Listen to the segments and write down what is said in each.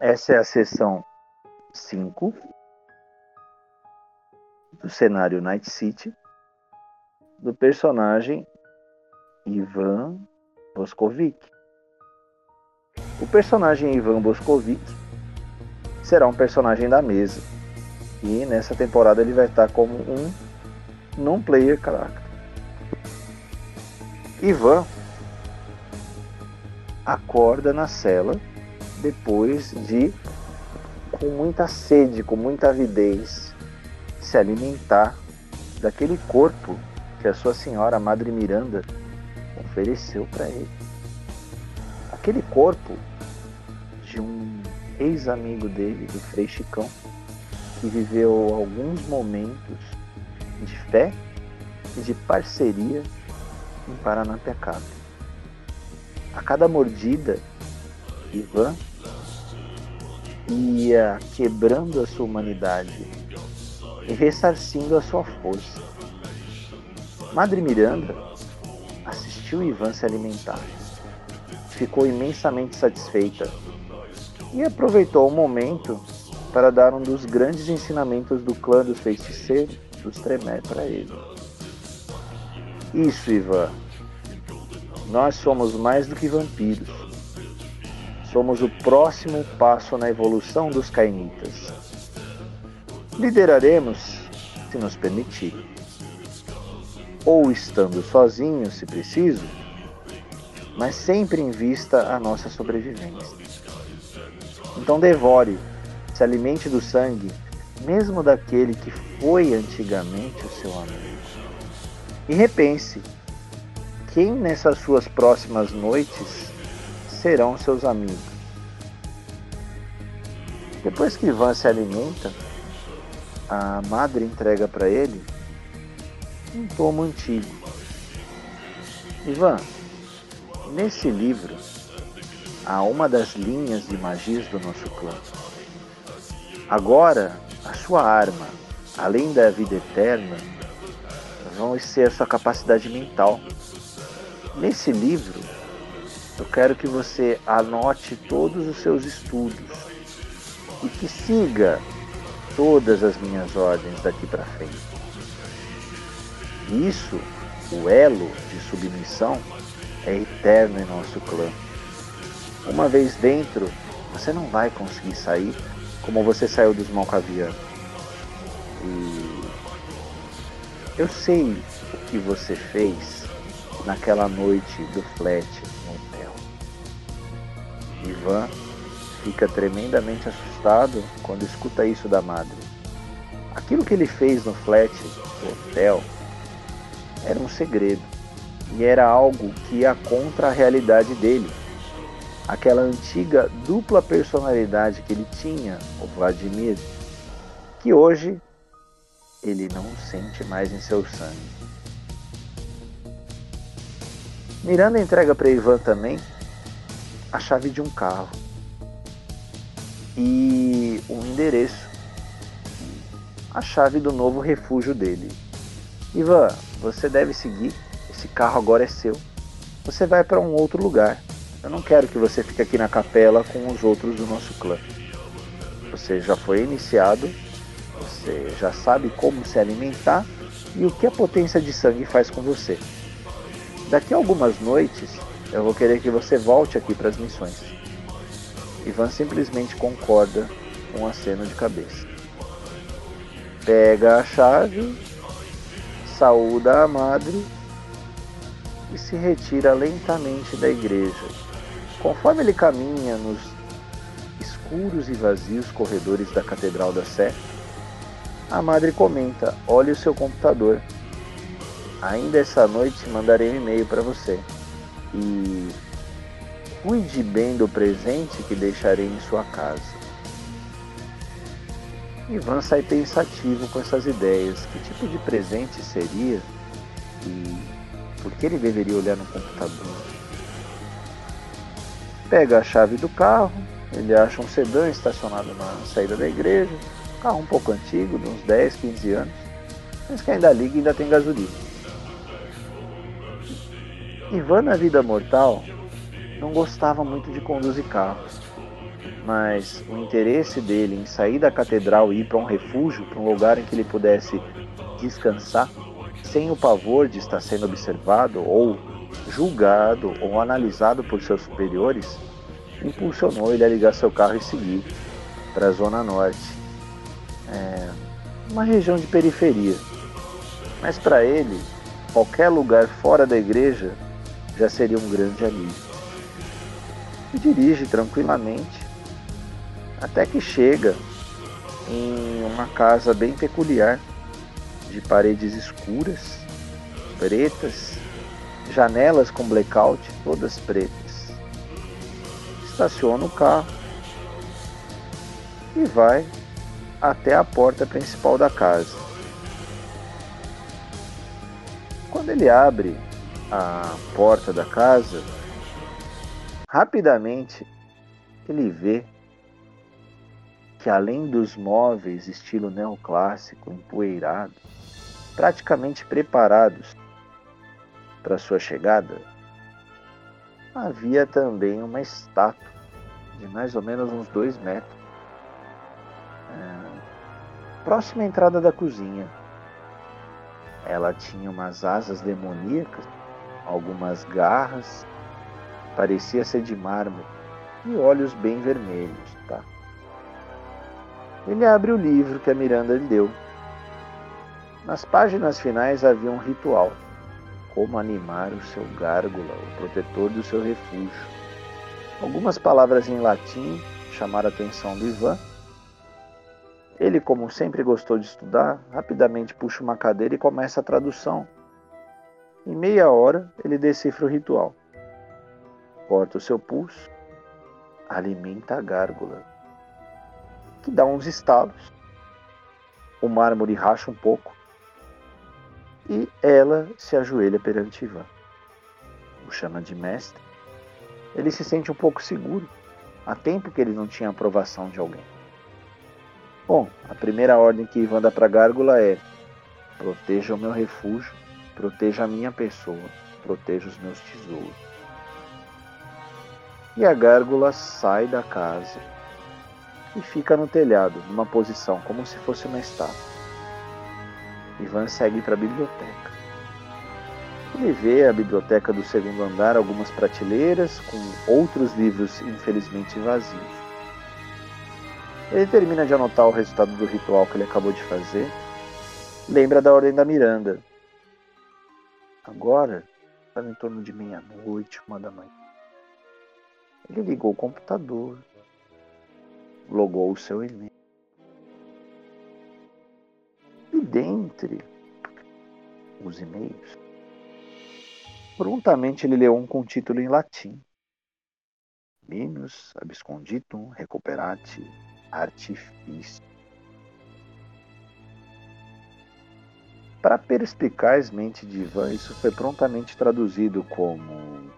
Essa é a sessão 5 do cenário Night City do personagem Ivan Boscovic. O personagem Ivan Boscovic será um personagem da mesa e nessa temporada ele vai estar como um non-player character. Ivan acorda na cela depois de, com muita sede, com muita avidez, se alimentar daquele corpo que a sua senhora, a Madre Miranda, ofereceu para ele. Aquele corpo de um ex-amigo dele, do Frei Chicão, que viveu alguns momentos de fé e de parceria em Paranapiacaba. A cada mordida, Ivan ia quebrando a sua humanidade e ressarcindo a sua força. Madre Miranda assistiu Ivan se alimentar. Ficou imensamente satisfeita e aproveitou o momento para dar um dos grandes ensinamentos do clã dos feiticeiros, dos Tremé, para ele. Isso, Ivan. Nós somos mais do que vampiros. Somos o próximo passo na evolução dos cainitas. Lideraremos, se nos permitir. Ou estando sozinhos, se preciso, mas sempre em vista a nossa sobrevivência. Então devore, se alimente do sangue, mesmo daquele que foi antigamente o seu amigo. E repense quem nessas suas próximas noites serão seus amigos. Depois que Ivan se alimenta, a madre entrega para ele um tomo antigo. Ivan, nesse livro há uma das linhas de magias do nosso clã. Agora, a sua arma, além da vida eterna, vão ser a sua capacidade mental. Nesse livro, eu quero que você anote todos os seus estudos e que siga todas as minhas ordens daqui para frente. Isso, o elo de submissão, é eterno em nosso clã. Uma vez dentro, você não vai conseguir sair como você saiu dos Malkavianos. E eu sei o que você fez naquela noite do flat Ivan fica tremendamente assustado quando escuta isso da madre. Aquilo que ele fez no flat do hotel era um segredo e era algo que ia contra a realidade dele. Aquela antiga dupla personalidade que ele tinha, o Vladimir, que hoje ele não sente mais em seu sangue. Miranda entrega para Ivan também a chave de um carro e um endereço, a chave do novo refúgio dele. Ivan, você deve seguir, esse carro agora é seu. Você vai para um outro lugar. Eu não quero que você fique aqui na capela com os outros do nosso clã. Você já foi iniciado, você já sabe como se alimentar e o que a potência de sangue faz com você. Daqui a algumas noites, eu vou querer que você volte aqui para as missões. Ivan simplesmente concorda com um aceno de cabeça. Pega a chave, saúda a madre e se retira lentamente da igreja. Conforme ele caminha nos escuros e vazios corredores da Catedral da Sé, a madre comenta: Olhe o seu computador. Ainda essa noite mandarei um e-mail para você e cuide bem do presente que deixarei em sua casa. Ivan sai pensativo com essas ideias. Que tipo de presente seria e por que ele deveria olhar no computador? Pega a chave do carro, ele acha um sedã estacionado na saída da igreja, carro um pouco antigo, de uns 10, 15 anos, mas que ainda liga e ainda tem gasolina. Ivan, na vida mortal, não gostava muito de conduzir carros, mas o interesse dele em sair da catedral e ir para um refúgio, para um lugar em que ele pudesse descansar, sem o pavor de estar sendo observado ou julgado ou analisado por seus superiores, impulsionou ele a ligar seu carro e seguir para a Zona Norte, é, uma região de periferia. Mas para ele, qualquer lugar fora da igreja já seria um grande alívio. E dirige tranquilamente até que chega em uma casa bem peculiar, de paredes escuras, pretas, janelas com blackout, todas pretas. Estaciona o carro e vai até a porta principal da casa. Quando ele abre a porta da casa, rapidamente ele vê que além dos móveis estilo neoclássico empoeirados, praticamente preparados para sua chegada, havia também uma estátua de mais ou menos uns dois metros, é, próxima à entrada da cozinha. Ela tinha umas asas demoníacas, algumas garras, parecia ser de mármore e olhos bem vermelhos, tá? Ele abre o livro que a Miranda lhe deu. Nas páginas finais havia um ritual. Como animar o seu gárgula, o protetor do seu refúgio. Algumas palavras em latim chamaram a atenção do Ivan. Ele, como sempre gostou de estudar, rapidamente puxa uma cadeira e começa a tradução. Em meia hora, ele decifra o ritual. Corta o seu pulso, alimenta a gárgula, que dá uns estalos. O mármore racha um pouco e ela se ajoelha perante Ivan. O chama de mestre. Ele se sente um pouco seguro. Há tempo que ele não tinha aprovação de alguém. Bom, a primeira ordem que Ivan dá para a gárgula é: proteja o meu refúgio, proteja a minha pessoa, proteja os meus tesouros. E a gárgula sai da casa e fica no telhado, numa posição como se fosse uma estátua. Ivan segue para a biblioteca. Ele vê a biblioteca do segundo andar, algumas prateleiras com outros livros infelizmente vazios. Ele termina de anotar o resultado do ritual que ele acabou de fazer. Lembra da ordem da Miranda. Agora, está em torno de meia-noite, uma da manhã. Ele ligou o computador, logou o seu e-mail. E dentre os e-mails, prontamente ele leu um com título em latim. Minus absconditum recuperati artificio. Para a perspicaz mente de Ivan, isso foi prontamente traduzido como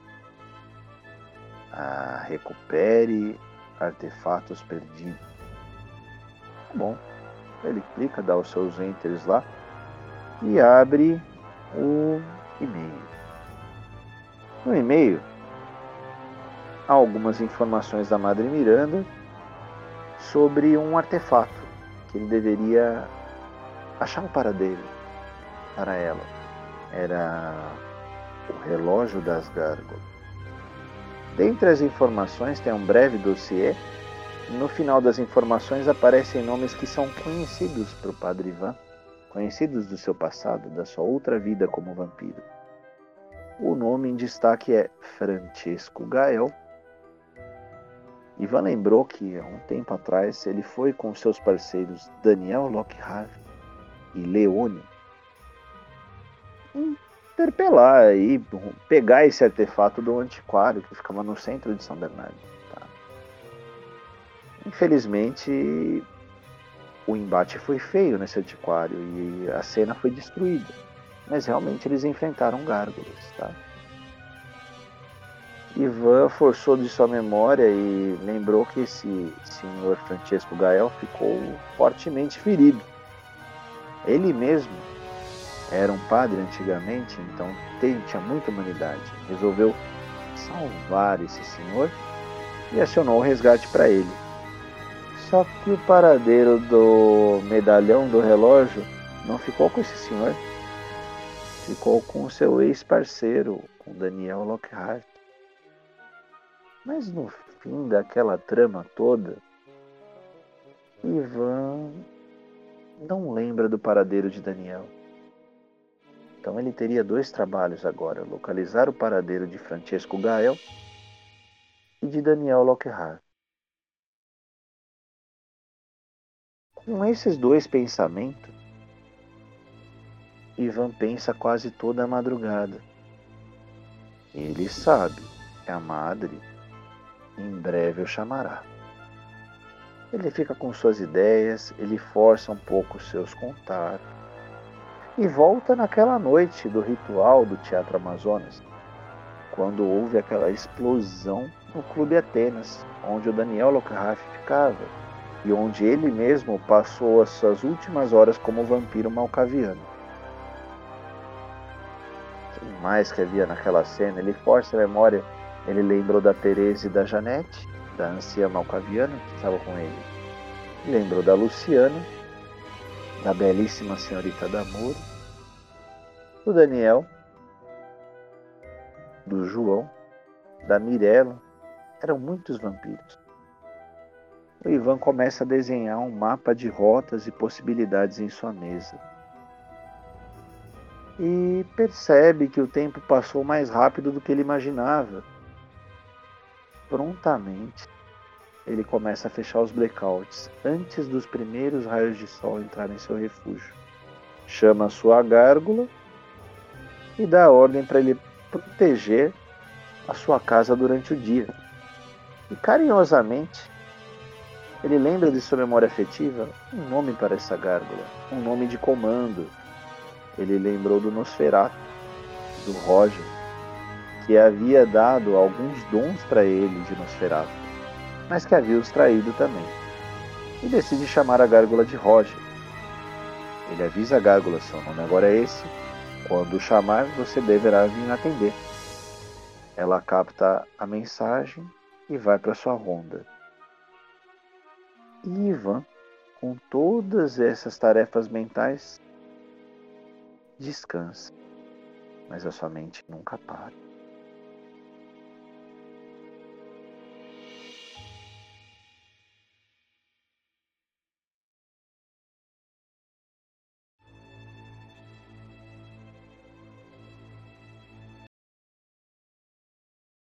ah, recupere artefatos perdidos. Tá bom. Ele clica, dá os seus enters lá e abre o e-mail. No e-mail há algumas informações da Madre Miranda sobre um artefato que ele deveria achar um paradeiro para ela. Era o relógio das gárgulas. Dentre as informações tem um breve dossiê. No final das informações aparecem nomes que são conhecidos para o Padre Ivan, conhecidos do seu passado, da sua outra vida como vampiro. O nome em destaque é Francesco Gael. Ivan lembrou que há um tempo atrás ele foi com seus parceiros Daniel Lockhart e Leone interpelar e pegar esse artefato do antiquário que ficava no centro de São Bernardo. Tá? Infelizmente, o embate foi feio nesse antiquário e a cena foi destruída. Mas realmente eles enfrentaram gárgulas. Tá? Ivan forçou de sua memória e lembrou que esse senhor Francesco Gael ficou fortemente ferido. Ele mesmo era um padre antigamente, então tinha muita humanidade. Resolveu salvar esse senhor e acionou o resgate para ele. Só que o paradeiro do medalhão do relógio não ficou com esse senhor. Ficou com o seu ex-parceiro, com Daniel Lockhart. Mas no fim daquela trama toda, Ivan não lembra do paradeiro de Daniel. Então ele teria dois trabalhos agora: localizar o paradeiro de Francesco Gael e de Daniel Lockhart. Com esses dois pensamentos, Ivan pensa quase toda a madrugada. Ele sabe que a madre em breve o chamará. Ele fica com suas ideias, ele força um pouco seus contatos e volta naquela noite do ritual do Teatro Amazonas, quando houve aquela explosão no Clube Atenas, onde o Daniel Lockhart ficava e onde ele mesmo passou as suas últimas horas como vampiro malcaviano. O mais que havia naquela cena, ele força a memória, ele lembrou da Teresa e da Janete, da anciã malcaviana que estava com ele. Lembrou da Luciana, da belíssima senhorita Damoro, do Daniel, do João, da Mirella. Eram muitos vampiros o Ivan começa a desenhar um mapa de rotas e possibilidades em sua mesa. E percebe que o tempo passou mais rápido do que ele imaginava. Prontamente, ele começa a fechar os blackouts antes dos primeiros raios de sol entrarem em seu refúgio. Chama sua gárgula e dá ordem para ele proteger a sua casa durante o dia. E carinhosamente ele lembra de sua memória afetiva um nome para essa gárgula, um nome de comando. Ele lembrou do Nosferatu, do Roger, que havia dado alguns dons para ele de Nosferatu, mas que havia os traído também. E decide chamar a gárgula de Roger. Ele avisa a gárgula: seu nome agora é esse. Quando o chamar, você deverá vir atender. Ela capta a mensagem e vai para sua ronda. E Ivan, com todas essas tarefas mentais, descansa, mas a sua mente nunca para.